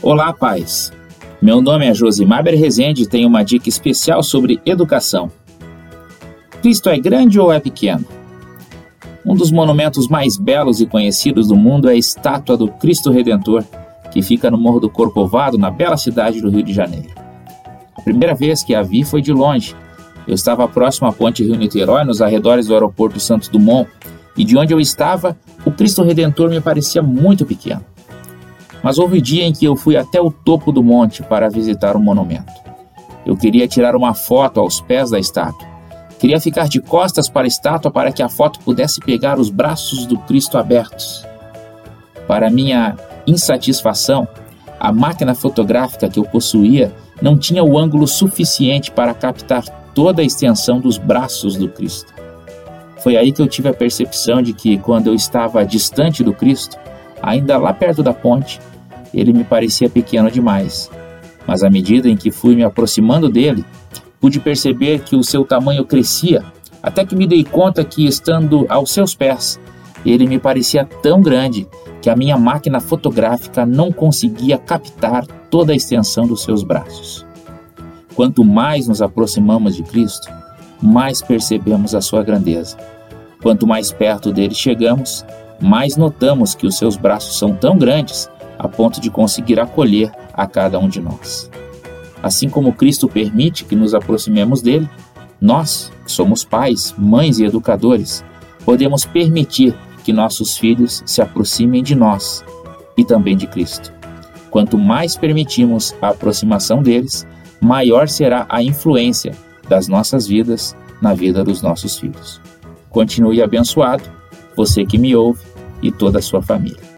Olá, pais! Meu nome é Josimar Rezende e tenho uma dica especial sobre educação. Cristo é grande ou é pequeno? Um dos monumentos mais belos e conhecidos do mundo é a estátua do Cristo Redentor, que fica no Morro do Corcovado, na bela cidade do Rio de Janeiro. A primeira vez que a vi foi de longe. Eu estava próximo à ponte Rio-Niterói, nos arredores do aeroporto Santos Dumont, e de onde eu estava, o Cristo Redentor me parecia muito pequeno. Mas houve dia em que eu fui até o topo do monte para visitar o monumento. Eu queria tirar uma foto aos pés da estátua. Queria ficar de costas para a estátua para que a foto pudesse pegar os braços do Cristo abertos. Para minha insatisfação, a máquina fotográfica que eu possuía não tinha o ângulo suficiente para captar toda a extensão dos braços do Cristo. Foi aí que eu tive a percepção de que, quando eu estava distante do Cristo, ainda lá perto da ponte, ele me parecia pequeno demais. Mas à medida em que fui me aproximando dele, pude perceber que o seu tamanho crescia, até que me dei conta que, estando aos seus pés, ele me parecia tão grande que a minha máquina fotográfica não conseguia captar toda a extensão dos seus braços. Quanto mais nos aproximamos de Cristo, mais percebemos a sua grandeza. Quanto mais perto dele chegamos, mais notamos que os seus braços são tão grandes a ponto de conseguir acolher a cada um de nós. Assim como Cristo permite que nos aproximemos dele, nós, que somos pais, mães e educadores, podemos permitir que nossos filhos se aproximem de nós e também de Cristo. Quanto mais permitimos a aproximação deles, maior será a influência das nossas vidas na vida dos nossos filhos. Continue abençoado, você que me ouve e toda a sua família.